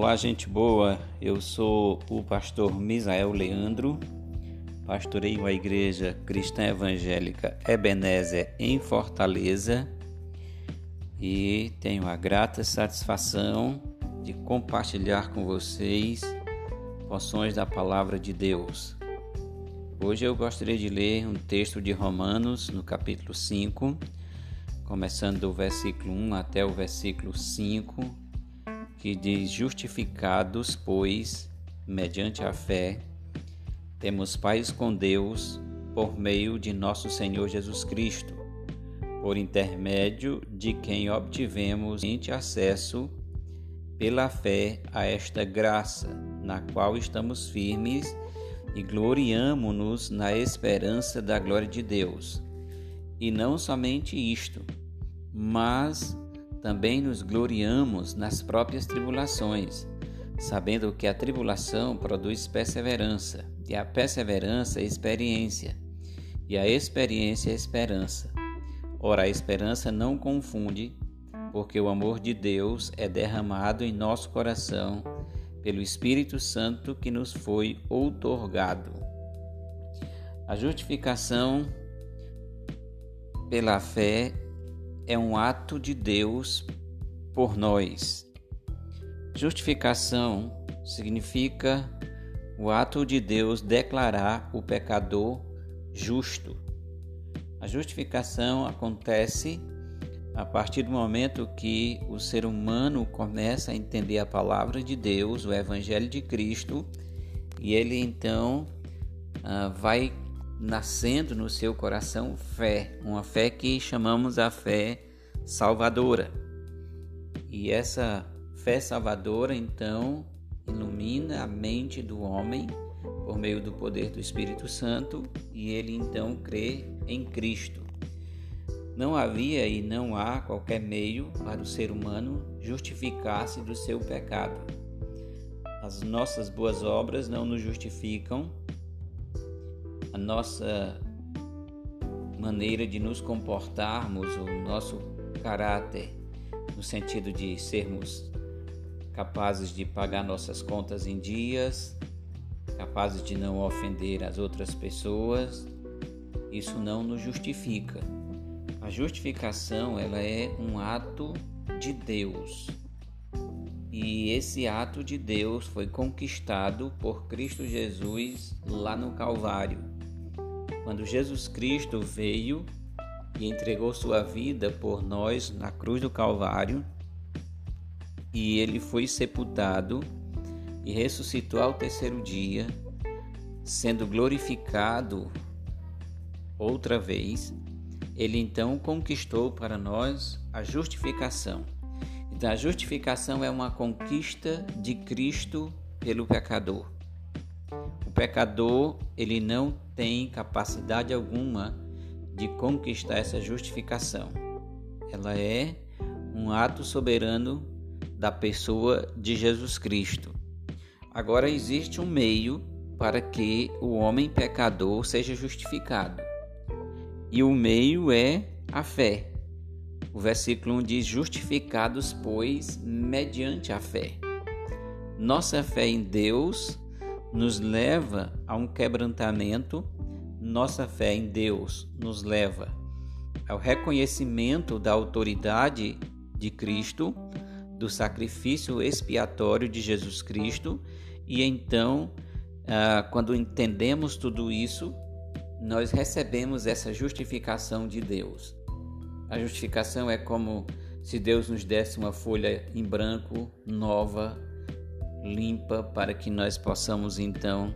Olá, gente boa. Eu sou o pastor Misael Leandro. Pastoreio a Igreja Cristã Evangélica Ebenezer em Fortaleza e tenho a grata satisfação de compartilhar com vocês porções da palavra de Deus. Hoje eu gostaria de ler um texto de Romanos, no capítulo 5, começando do versículo 1 até o versículo 5 que diz: Justificados, pois, mediante a fé, temos paz com Deus por meio de nosso Senhor Jesus Cristo, por intermédio de quem obtivemos acesso pela fé a esta graça, na qual estamos firmes e gloriamo-nos na esperança da glória de Deus. E não somente isto, mas também nos gloriamos nas próprias tribulações, sabendo que a tribulação produz perseverança, e a perseverança, experiência, e a experiência, esperança. Ora, a esperança não confunde, porque o amor de Deus é derramado em nosso coração pelo Espírito Santo que nos foi outorgado. A justificação pela fé é um ato de Deus por nós. Justificação significa o ato de Deus declarar o pecador justo. A justificação acontece a partir do momento que o ser humano começa a entender a palavra de Deus, o Evangelho de Cristo, e ele então uh, vai nascendo no seu coração fé, uma fé que chamamos a fé salvadora. E essa fé salvadora, então, ilumina a mente do homem por meio do poder do Espírito Santo e ele então crê em Cristo. Não havia e não há qualquer meio para o ser humano justificar-se do seu pecado. As nossas boas obras não nos justificam, nossa maneira de nos comportarmos, o nosso caráter, no sentido de sermos capazes de pagar nossas contas em dias, capazes de não ofender as outras pessoas, isso não nos justifica. A justificação ela é um ato de Deus. E esse ato de Deus foi conquistado por Cristo Jesus lá no Calvário. Quando Jesus Cristo veio e entregou sua vida por nós na cruz do Calvário, e ele foi sepultado e ressuscitou ao terceiro dia, sendo glorificado outra vez, ele então conquistou para nós a justificação. Então, a justificação é uma conquista de Cristo pelo pecador. Pecador, ele não tem capacidade alguma de conquistar essa justificação. Ela é um ato soberano da pessoa de Jesus Cristo. Agora existe um meio para que o homem pecador seja justificado. E o meio é a fé. O versículo 1 diz: Justificados, pois, mediante a fé. Nossa fé em Deus nos leva a um quebrantamento nossa fé em Deus nos leva ao reconhecimento da autoridade de Cristo, do sacrifício expiatório de Jesus Cristo, e então, ah, quando entendemos tudo isso, nós recebemos essa justificação de Deus. A justificação é como se Deus nos desse uma folha em branco, nova, limpa, para que nós possamos então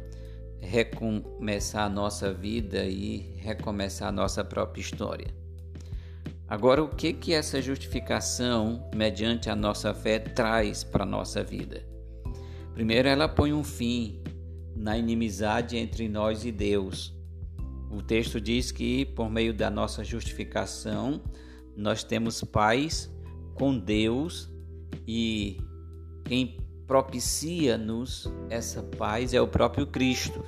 recomeçar a nossa vida e recomeçar a nossa própria história. Agora, o que que essa justificação, mediante a nossa fé, traz para a nossa vida? Primeiro, ela põe um fim na inimizade entre nós e Deus. O texto diz que, por meio da nossa justificação, nós temos paz com Deus e quem propicia-nos essa paz é o próprio Cristo.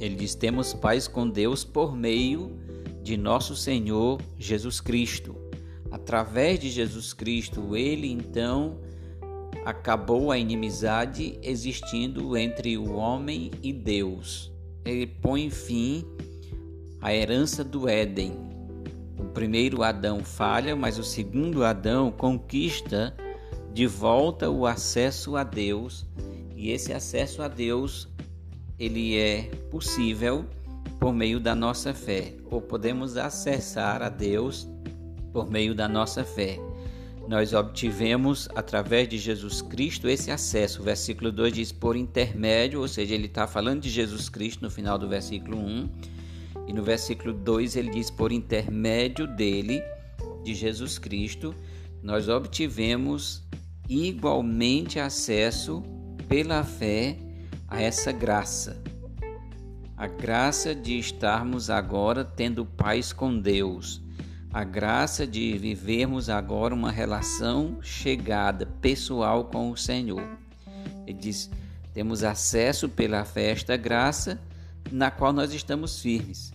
Ele diz: temos paz com Deus por meio de nosso Senhor Jesus Cristo. Através de Jesus Cristo, ele então acabou a inimizade existindo entre o homem e Deus. Ele põe fim à herança do Éden. O primeiro Adão falha, mas o segundo Adão conquista de volta o acesso a Deus, e esse acesso a Deus ele é possível por meio da nossa fé, ou podemos acessar a Deus por meio da nossa fé. Nós obtivemos através de Jesus Cristo esse acesso. O versículo 2 diz por intermédio, ou seja, ele está falando de Jesus Cristo no final do versículo 1. E no versículo 2 ele diz por intermédio dele, de Jesus Cristo, nós obtivemos igualmente acesso pela fé a essa graça. A graça de estarmos agora tendo paz com Deus a graça de vivermos agora uma relação chegada, pessoal com o Senhor. Ele diz: temos acesso pela fé a esta graça na qual nós estamos firmes.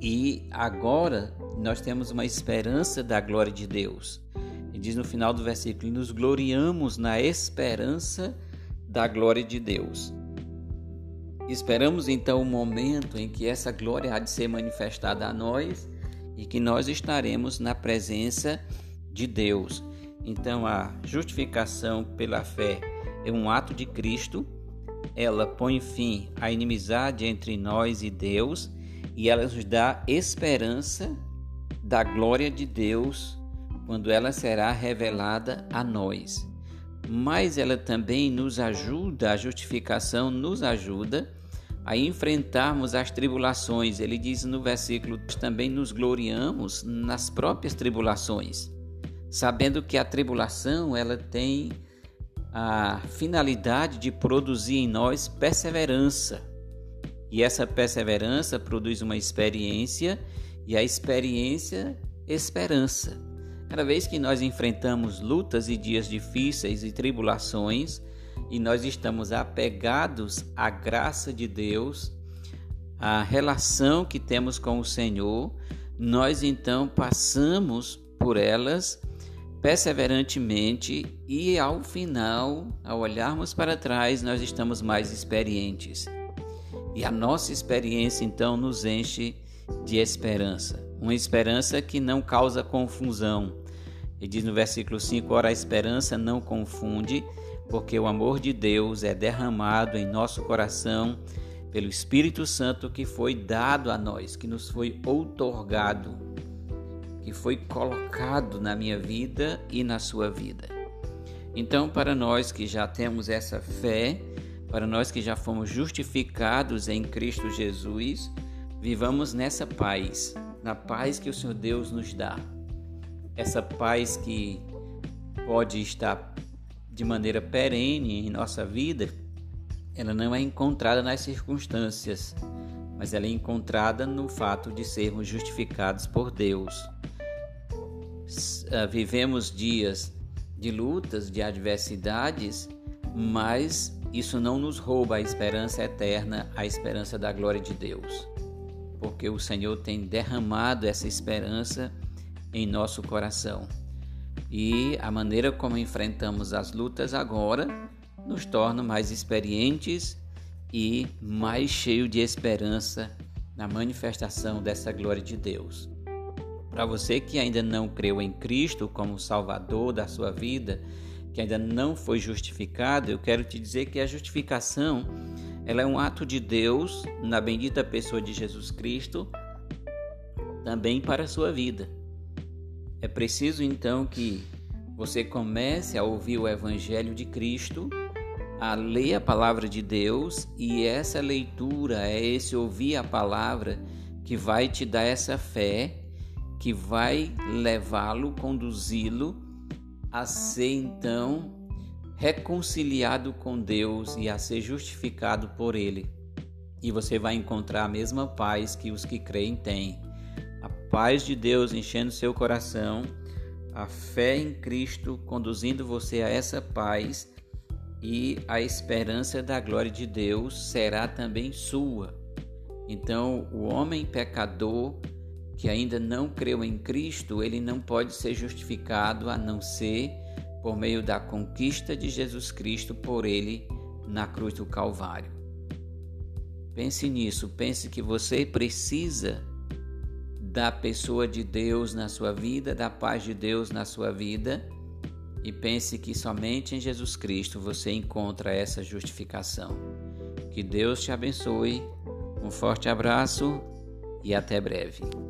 E agora nós temos uma esperança da glória de Deus. Diz no final do versículo: nos gloriamos na esperança da glória de Deus. Esperamos então o momento em que essa glória há de ser manifestada a nós e que nós estaremos na presença de Deus. Então, a justificação pela fé é um ato de Cristo, ela põe fim à inimizade entre nós e Deus e ela nos dá esperança da glória de Deus quando ela será revelada a nós. Mas ela também nos ajuda, a justificação nos ajuda a enfrentarmos as tribulações. Ele diz no versículo: também nos gloriamos nas próprias tribulações, sabendo que a tribulação ela tem a finalidade de produzir em nós perseverança. E essa perseverança produz uma experiência, e a experiência, esperança. Cada vez que nós enfrentamos lutas e dias difíceis e tribulações, e nós estamos apegados à graça de Deus, à relação que temos com o Senhor, nós então passamos por elas perseverantemente e ao final, ao olharmos para trás, nós estamos mais experientes. E a nossa experiência então nos enche de esperança, uma esperança que não causa confusão. Ele diz no versículo 5: Ora, a esperança não confunde, porque o amor de Deus é derramado em nosso coração pelo Espírito Santo que foi dado a nós, que nos foi outorgado, que foi colocado na minha vida e na sua vida. Então, para nós que já temos essa fé, para nós que já fomos justificados em Cristo Jesus, vivamos nessa paz, na paz que o Senhor Deus nos dá. Essa paz que pode estar de maneira perene em nossa vida, ela não é encontrada nas circunstâncias, mas ela é encontrada no fato de sermos justificados por Deus. Ah, vivemos dias de lutas, de adversidades, mas isso não nos rouba a esperança eterna, a esperança da glória de Deus, porque o Senhor tem derramado essa esperança em nosso coração. E a maneira como enfrentamos as lutas agora nos torna mais experientes e mais cheio de esperança na manifestação dessa glória de Deus. Para você que ainda não creu em Cristo como Salvador da sua vida, que ainda não foi justificado, eu quero te dizer que a justificação ela é um ato de Deus na bendita pessoa de Jesus Cristo também para a sua vida. É preciso então que você comece a ouvir o Evangelho de Cristo, a ler a palavra de Deus, e essa leitura, é esse ouvir a palavra que vai te dar essa fé, que vai levá-lo, conduzi-lo a ser então reconciliado com Deus e a ser justificado por Ele. E você vai encontrar a mesma paz que os que creem têm paz de Deus enchendo seu coração, a fé em Cristo conduzindo você a essa paz e a esperança da glória de Deus será também sua. Então, o homem pecador que ainda não creu em Cristo, ele não pode ser justificado a não ser por meio da conquista de Jesus Cristo por ele na cruz do Calvário. Pense nisso, pense que você precisa da pessoa de Deus na sua vida, da paz de Deus na sua vida, e pense que somente em Jesus Cristo você encontra essa justificação. Que Deus te abençoe. Um forte abraço e até breve.